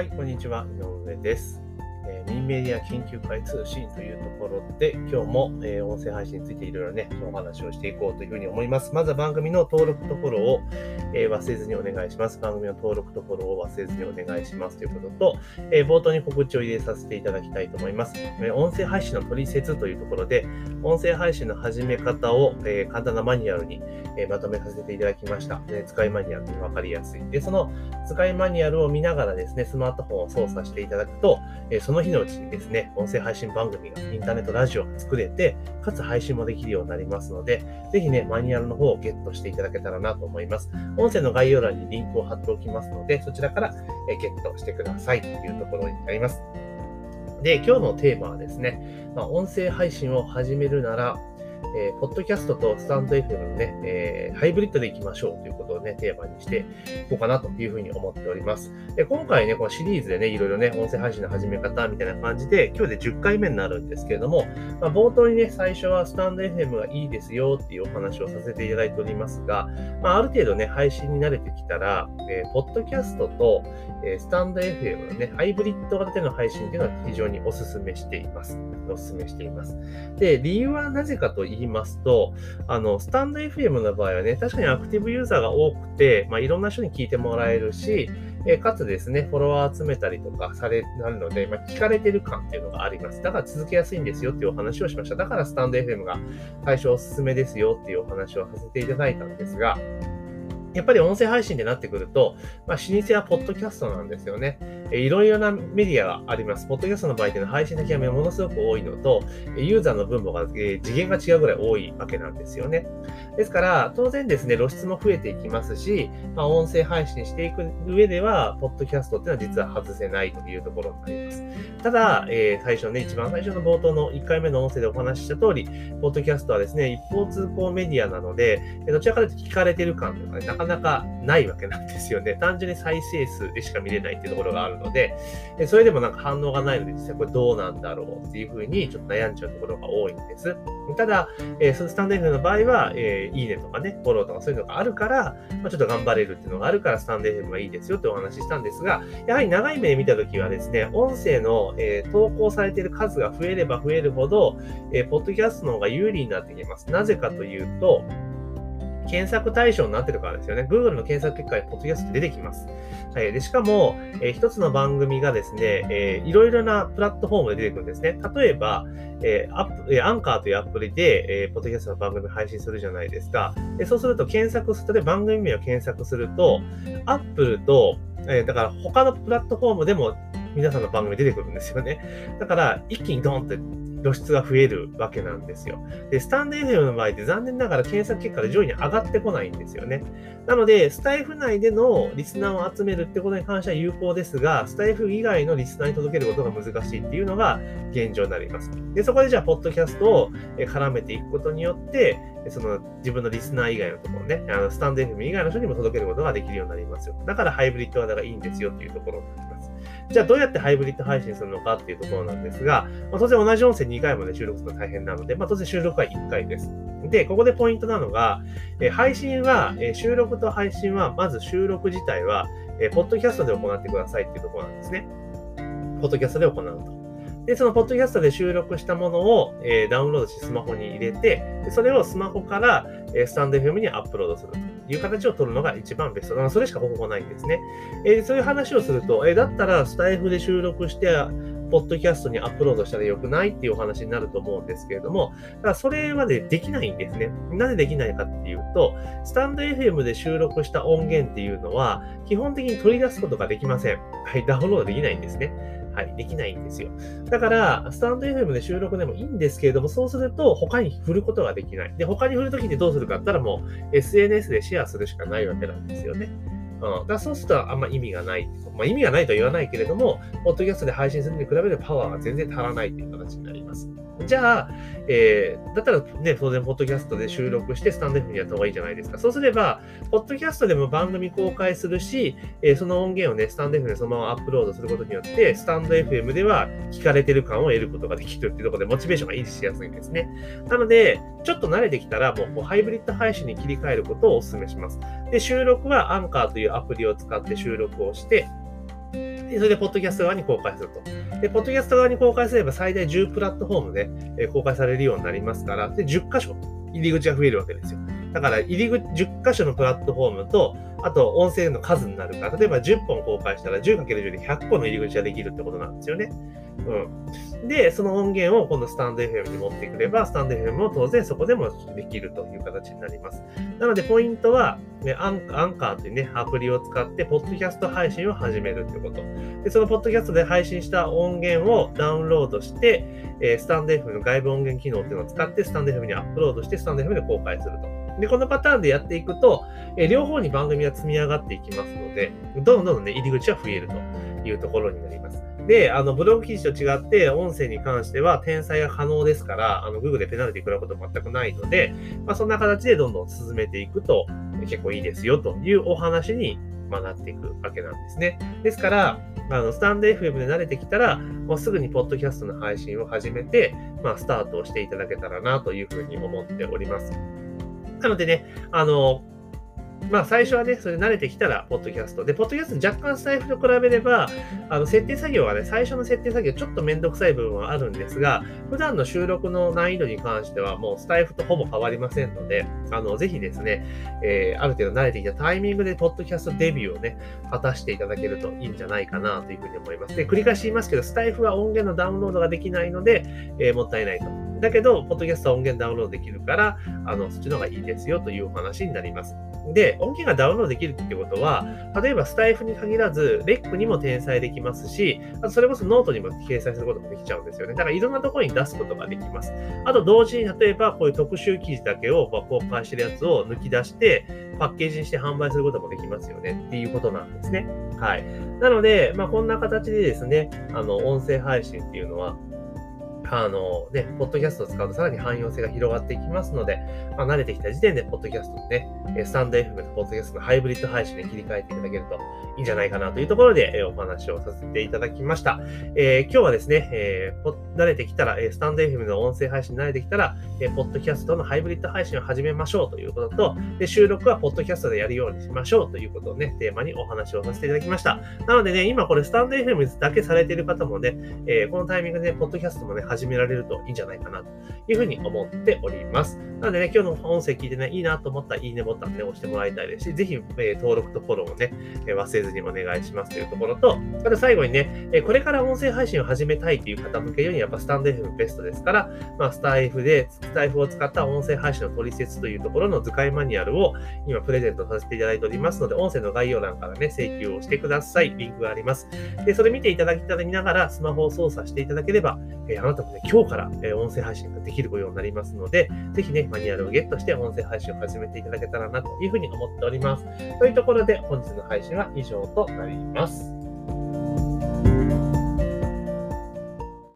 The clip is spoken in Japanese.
はい、こんにちは。井上です。ンメディア研究会通信というところで、今日も、えー、音声配信についていろいろね、お話をしていこうというふうに思います。まずは番組の登録とフォローを、えー、忘れずにお願いします。番組の登録とフォローを忘れずにお願いしますということと、え冒頭に告知を入れさせていただきたいと思います。え音声配信の取説というところで、音声配信の始め方を、え簡単なマニュアルに、えまとめさせていただきました。ね、使いマニュアルでわかりやすい。で、その使いマニュアルを見ながらですね、スマートフォンを操作していただくと、えその日のうちにですね、音声配信番組が、インターネットラジオが作れて、かつ配信もできるようになりますので、ぜひね、マニュアルの方をゲットしていただけたらなと思います。音声の概要欄にリンクを貼っておきますので、そちらからゲットしてくださいというところになります。で、今日のテーマはですね、まあ、音声配信を始めるなら、えー、ポッドキャストとスタンド FM のね、えー、ハイブリッドでいきましょうということをね、テーマにしていこうかなというふうに思っております。で今回ね、このシリーズでね、いろいろね、音声配信の始め方みたいな感じで、今日で10回目になるんですけれども、まあ、冒頭にね、最初はスタンド FM がいいですよっていうお話をさせていただいておりますが、まあ、ある程度ね、配信に慣れてきたら、えー、ポッドキャストと、えスタンド FM のね、ハイブリッド型での配信っていうのは非常にお勧めしています。お勧めしています。で、理由はなぜかと言いますと、あの、スタンド FM の場合はね、確かにアクティブユーザーが多くて、まあ、いろんな人に聞いてもらえるし、えかつですね、フォロワー集めたりとかされなるので、まあ、聞かれてる感っていうのがあります。だから続けやすいんですよっていうお話をしました。だからスタンド FM が最初おすすめですよっていうお話をさせていただいたんですが、やっぱり音声配信でなってくると、まあ、老舗はポッドキャストなんですよね。いろいろなメディアがあります。ポッドキャストの場合っていうのは配信先がものすごく多いのと、ユーザーの分母が、次元が違うぐらい多いわけなんですよね。ですから、当然ですね、露出も増えていきますし、まあ、音声配信していく上では、ポッドキャストっていうのは実は外せないというところになります。ただ、えー、最初ね、一番最初の冒頭の1回目の音声でお話しした通り、ポッドキャストはですね、一方通行メディアなので、どちらかというと聞かれてる感というかね、なかなかないわけなんですよね。単純に再生数でしか見れないっていうところがあるので、それでもなんか反応がないので、実際これどうなんだろうっていうふうにちょっと悩んじゃうところが多いんです。ただ、えー、そのスタンド F の場合は、えー、いいねとかね、フォローとかそういうのがあるから、まあ、ちょっと頑張れるっていうのがあるから、スタンド F がいいですよってお話ししたんですが、やはり長い目で見たときはですね、音声の、えー、投稿されている数が増えれば増えるほど、えー、ポッドキャストの方が有利になってきます。なぜかというと、検索対象になってるからですよね。Google の検索結果にポッドキャスト出てきます。はい。で、しかも、えー、一つの番組がですね、えー、いろいろなプラットフォームで出てくるんですね。例えば、えー、アップ、えー、アンカーというアプリで、えー、ポッドキャストの番組配信するじゃないですか。でそうすると検索すると、番組名を検索すると、Apple と、えー、だから他のプラットフォームでも皆さんの番組出てくるんですよね。だから、一気にドンって露出が増えるわけなんですよ。で、スタンド FM の場合って残念ながら検索結果で上位に上がってこないんですよね。なので、スタイフ内でのリスナーを集めるってことに関しては有効ですが、スタイフ以外のリスナーに届けることが難しいっていうのが現状になります。で、そこでじゃあ、ポッドキャストを絡めていくことによって、その自分のリスナー以外のところね、あのスタンド FM 以外の人にも届けることができるようになりますよ。だからハイブリッド型がいいんですよっていうところになります。じゃあどうやってハイブリッド配信するのかっていうところなんですが、まあ、当然同じ音声2回まで収録するの大変なので、まあ、当然収録は1回です。で、ここでポイントなのが、え、配信は、え、収録と配信は、まず収録自体は、え、ポッドキャストで行ってくださいっていうところなんですね。ポッドキャストで行うと。で、そのポッドキャストで収録したものを、えー、ダウンロードしてスマホに入れて、それをスマホから、えー、スタンド FM にアップロードするという形を取るのが一番ベスト。それしか方法ないんですね。えー、そういう話をすると、えだったらスタイフで収録して、ポッドキャストにアップロードしたらよくないっていうお話になると思うんですけれども、だからそれまでできないんですね。なぜできないかっていうと、スタンド FM で収録した音源っていうのは、基本的に取り出すことができません。はい、ダウンロードできないんですね。はい、できないんですよ。だから、スタンド FM で収録でもいいんですけれども、そうすると他に振ることができない。で、他に振るときってどうするかって言ったらもう SNS でシェアするしかないわけなんですよね。うん、だそうするとあんま意味がない。まあ、意味がないとは言わないけれども、ポッドキャストで配信するに比べるパワーが全然足らないという形になります。じゃあ、えー、だったらね、当然、ポッドキャストで収録して、スタンド F にやった方がいいじゃないですか。そうすれば、ポッドキャストでも番組公開するし、えー、その音源をね、スタンド F でそのままアップロードすることによって、スタンド FM では聞かれてる感を得ることができるっていうところで、モチベーションが維持しやすいんですね。なので、ちょっと慣れてきたら、もうハイブリッド配信に切り替えることをお勧めします。で、収録はアンカーというアプリを使って収録をして、でそれで、ポッドキャスト側に公開すると。で、ポッドキャスト側に公開すれば最大10プラットフォームで、公開されるようになりますから、で、10箇所入り口が増えるわけですよ。だから、入り口、10箇所のプラットフォームと、あと、音声の数になるから、例えば10本公開したら 10×10 で100個の入り口ができるってことなんですよね。うん。で、その音源を今度スタンド FM に持ってくれば、スタンド FM も当然そこでもできるという形になります。なので、ポイントは、ね、アンアンカーというね、アプリを使って、ポッドキャスト配信を始めるということ。で、そのポッドキャストで配信した音源をダウンロードして、えー、スタンド FM の外部音源機能っていうのを使って、スタンド FM にアップロードして、スタンド FM で公開すると。で、このパターンでやっていくと、え両方に番組が積み上がっていきますので、どんどんね、入り口は増えるというところになります。で、あの、ブログ記事と違って、音声に関しては転載が可能ですから、あの、Google でペナルティ食らうこと全くないので、まあ、そんな形でどんどん進めていくと、結構いいですよというお話に、まあ、なっていくわけなんですね。ですから、あの、スタンド FM で慣れてきたら、もうすぐにポッドキャストの配信を始めて、まあ、スタートをしていただけたらなというふうに思っております。なのでね、あの、まあ最初はね、それ慣れてきたら、ポッドキャスト。で、ポッドキャスト若干スタイフと比べれば、あの、設定作業はね、最初の設定作業ちょっとめんどくさい部分はあるんですが、普段の収録の難易度に関してはもうスタイフとほぼ変わりませんので、あの、ぜひですね、えー、ある程度慣れてきたタイミングでポッドキャストデビューをね、果たしていただけるといいんじゃないかなというふうに思います。で、繰り返し言いますけど、スタエフは音源のダウンロードができないので、えー、もったいないと。だけど、ポッドキャストは音源ダウンロードできるから、あの、そっちの方がいいですよというお話になります。で、音源がダウンロードできるってことは、例えばスタエフに限らず、レックにも転載できますし、あとそれこそノートにも掲載することもできちゃうんですよね。だからいろんなところに出すことができます。あと同時に、例えばこういう特集記事だけを公開してるやつを抜き出して、パッケージにして販売することもできますよねっていうことなんですね。はい。なので、まあ、こんな形でですね、あの、音声配信っていうのは、あのね、ポッドキャストを使うとさらに汎用性が広がっていきますので、まあ、慣れてきた時点で、ポッドキャストのね、スタンド FM とポッドキャストのハイブリッド配信に切り替えていただけるといいんじゃないかなというところで、えお話をさせていただきました。えー、今日はですね、えー、慣れてきたら、スタンド FM の音声配信に慣れてきたら、えポッドキャストのハイブリッド配信を始めましょうということと、で収録はポッドキャストでやるようにしましょうということをね、テーマにお話をさせていただきました。なのでね、今これスタンド FM だけされている方もね、えー、このタイミングでポッドキャストもね、始始められるといいんじゃないかなというふうに思っております。なのでね、今日の音声聞いてね、いいなと思ったらいいねボタンで、ね、押してもらいたいですし、ぜひ、え、登録とフォローをね、え、忘れずにお願いしますというところと、あと最後にね、え、これから音声配信を始めたいという方向けように、やっぱスタンド FM ベストですから、まあ、スタイフで、スタイフを使った音声配信の取説というところの図解マニュアルを今プレゼントさせていただいておりますので、音声の概要欄からね、請求をしてください。リンクがあります。で、それ見ていただきながら、スマホを操作していただければ、えー、あなたもね、今日から、え、音声配信ができるようになりますので、ぜひね、マニュアルをゲットして音声配信を始めていただけたらなというふうに思っております。というところで、本日の配信は以上となります。